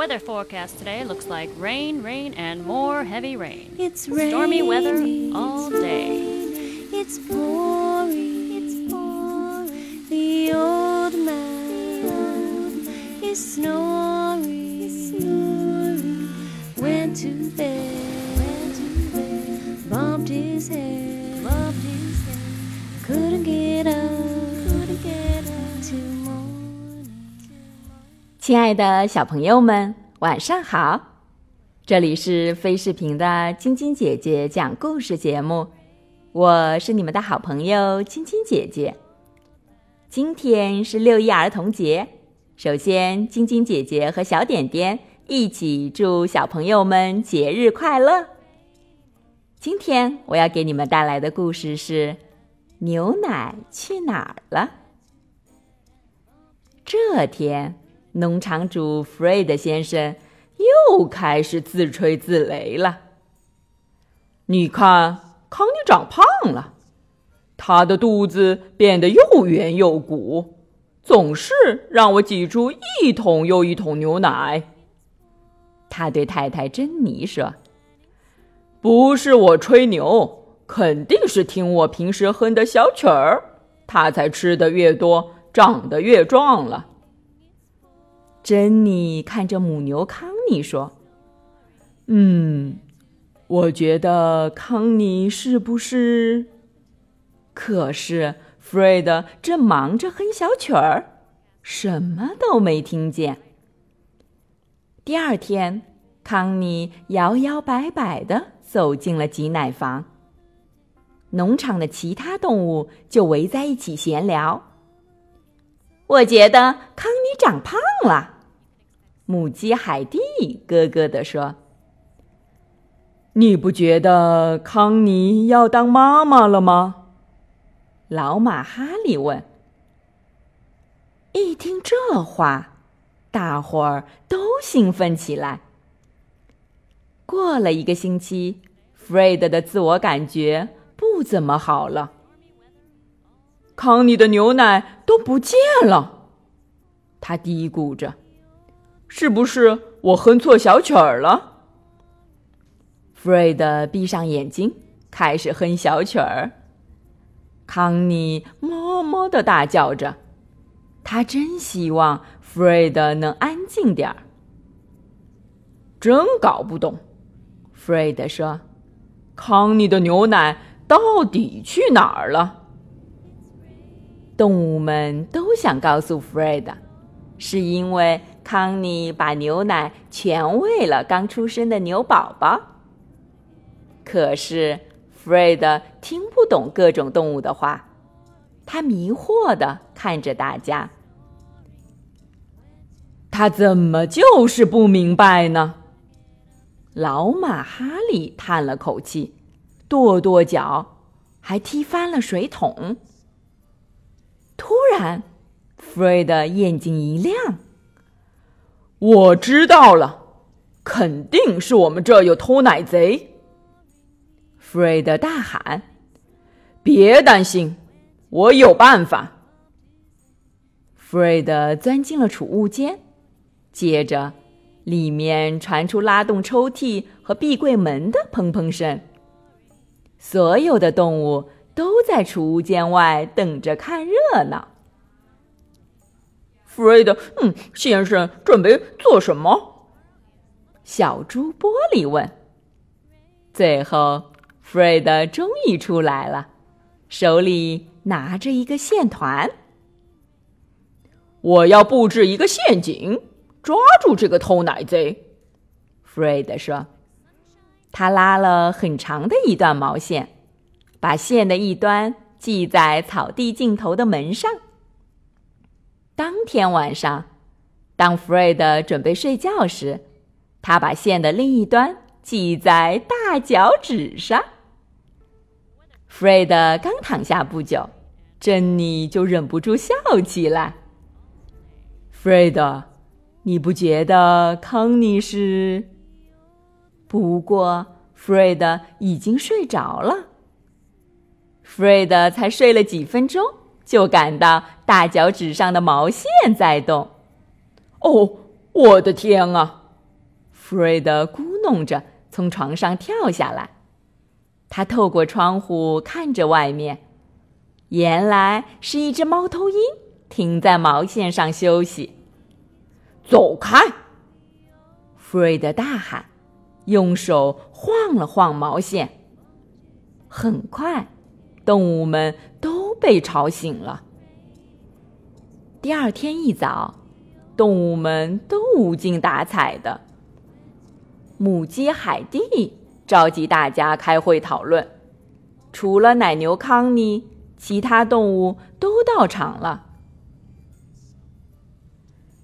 weather forecast today looks like rain, rain, and more heavy rain. It's Stormy weather raining. all day. It's pouring. It's pouring. The old man is snoring. Is snoring. Went to bed. Went to bed. Bumped his head. Bumped his head. Couldn't get up. 亲爱的小朋友们，晚上好！这里是飞视频的晶晶姐姐讲故事节目，我是你们的好朋友晶晶姐姐。今天是六一儿童节，首先，晶晶姐姐和小点点一起祝小朋友们节日快乐。今天我要给你们带来的故事是《牛奶去哪儿了》。这天，农场主弗瑞德先生又开始自吹自擂了。你看，康妮长胖了，她的肚子变得又圆又鼓，总是让我挤出一桶又一桶牛奶。他对太太珍妮说不是我吹牛，肯定是听我平时哼的小曲儿，她才吃的越多，长得越壮了。：“珍妮看着母牛康妮说，嗯，我觉得康妮是不是？可是弗瑞德正忙着哼小曲儿，什么都没听见。第二天，康妮摇摇摆摆地走进了挤奶房。农场的其他动物就围在一起闲聊。我觉得康妮长胖了，母鸡海蒂咯咯地说。你不觉得康妮要当妈妈了吗？老马哈利问。一听这话，大伙儿都兴奋起来。过了一个星期，弗瑞德的自我感觉不怎么好了。康妮的牛奶都不见了，他嘀咕着：“是不是我哼错小曲儿了弗瑞德闭上眼睛，开始哼小曲儿。康妮么么的大叫着，他真希望弗瑞德能安静点儿。？”真搞不懂，弗瑞德说康妮的牛奶到底去哪儿了？：“动物们都想告诉弗瑞德，是因为康妮把牛奶全喂了刚出生的牛宝宝。可是弗瑞德听不懂各种动物的话，他迷惑的看着大家。他怎么就是不明白呢？老马哈利叹了口气，跺跺脚，还踢翻了水桶。突然，弗瑞德眼睛一亮。我知道了，肯定是我们这有偷奶贼！弗瑞德大喊别担心，我有办法。弗瑞德钻进了储物间，接着，里面传出拉动抽屉和壁柜门的砰砰声。所有的动物都在储物间外等着看热闹。弗瑞德，嗯，先生准备做什么？小猪玻璃问。最后，弗瑞德终于出来了，手里拿着一个线团。我要布置一个陷阱，抓住这个偷奶贼。弗瑞德说：“他拉了很长的一段毛线，把线的一端系在草地尽头的门上。当天晚上，当弗瑞德准备睡觉时，他把线的另一端系在大脚趾上。弗瑞德刚躺下不久，珍妮就忍不住笑起来。弗瑞德，你不觉得康妮是？不过，弗瑞德已经睡着了。弗瑞德才睡了几分钟，就感到大脚趾上的毛线在动。哦，我的天啊！弗瑞德咕哝着从床上跳下来。他透过窗户看着外面，原来是一只猫头鹰停在毛线上休息。走开！弗瑞德大喊，用手晃了晃毛线。很快，动物们都被吵醒了。第二天一早，动物们都无精打采的。母鸡海蒂召集大家开会讨论，除了奶牛康妮，其他动物都到场了。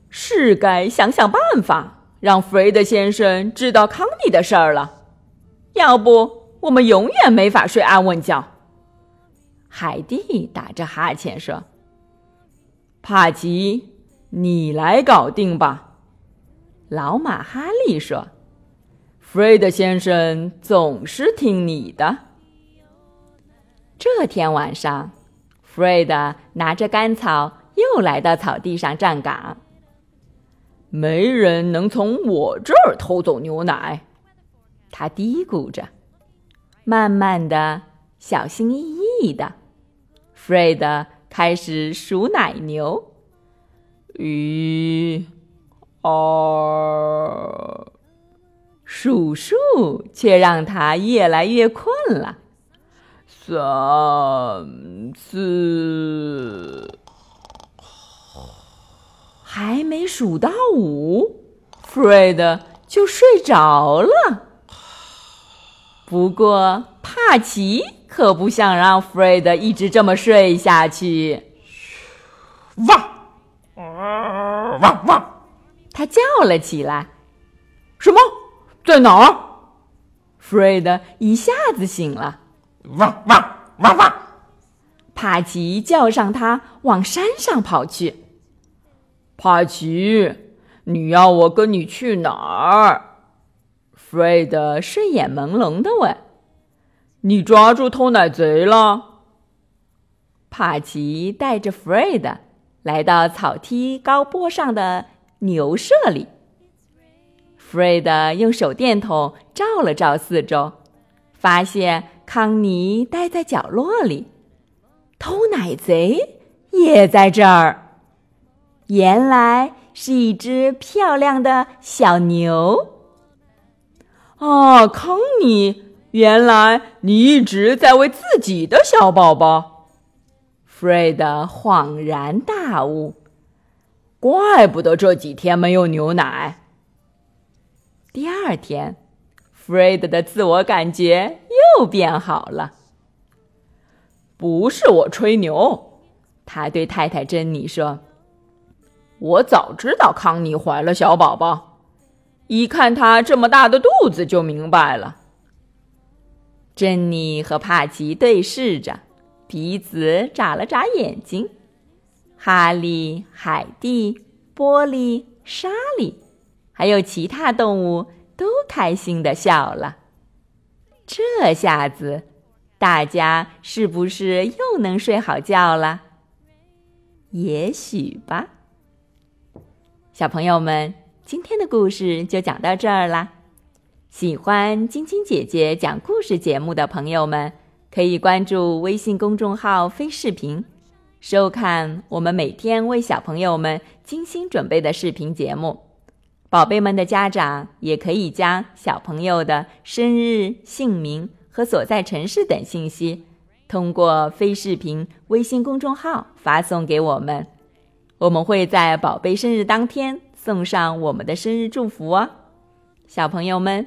是该想想办法，让弗瑞德先生知道康妮的事儿了。要不，我们永远没法睡安稳觉。海蒂打着哈欠说：“帕奇，你来搞定吧。”老马哈利说：“弗瑞德先生总是听你的。”这天晚上，弗瑞德拿着干草又来到草地上站岗。没人能从我这儿偷走牛奶，他嘀咕着，慢慢的、小心翼翼的，弗瑞德开始数奶牛。一、二，数数却让他越来越困了。三、四。还没数到五，弗瑞德就睡着了。不过帕奇可不想让弗瑞德一直这么睡下去。汪，汪汪！他叫了起来：“什么？在哪儿？”弗瑞德一下子醒了。汪汪汪汪！帕奇叫上他，往山上跑去。帕奇，你要我跟你去哪儿？弗瑞德睡眼朦胧的问：“你抓住偷奶贼了？”帕奇带着弗瑞德来到草梯高坡上的牛舍里。弗瑞德用手电筒照了照四周，发现康妮待在角落里，偷奶贼也在这儿。原来是一只漂亮的小牛。哦，康妮，原来你一直在为自己的小宝宝。弗瑞德恍然大悟，怪不得这几天没有牛奶。第二天，弗瑞德的自我感觉又变好了。不是我吹牛，他对太太珍妮说。我早知道康妮怀了小宝宝，一看她这么大的肚子就明白了。珍妮和帕奇对视着，彼此眨了眨眼睛。哈利、海蒂、波利、莎莉，还有其他动物都开心的笑了。这下子，大家是不是又能睡好觉了？也许吧。小朋友们，今天的故事就讲到这儿啦。喜欢晶晶姐姐讲故事节目的朋友们，可以关注微信公众号“飞视频”，收看我们每天为小朋友们精心准备的视频节目。宝贝们的家长也可以将小朋友的生日、姓名和所在城市等信息，通过飞视频微信公众号发送给我们。我们会在宝贝生日当天送上我们的生日祝福哦，小朋友们，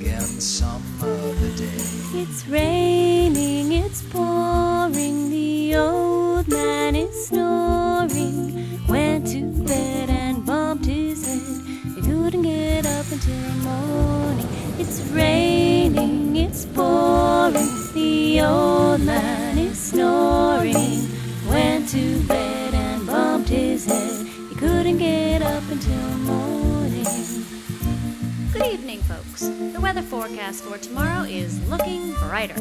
again some other day. It's raining, it's pouring, the old man is snoring. Went to bed and bumped his head. He couldn't get up until morning. It's raining, it's pouring, the old man is snoring. Went to bed. Folks. The weather forecast for tomorrow is looking brighter.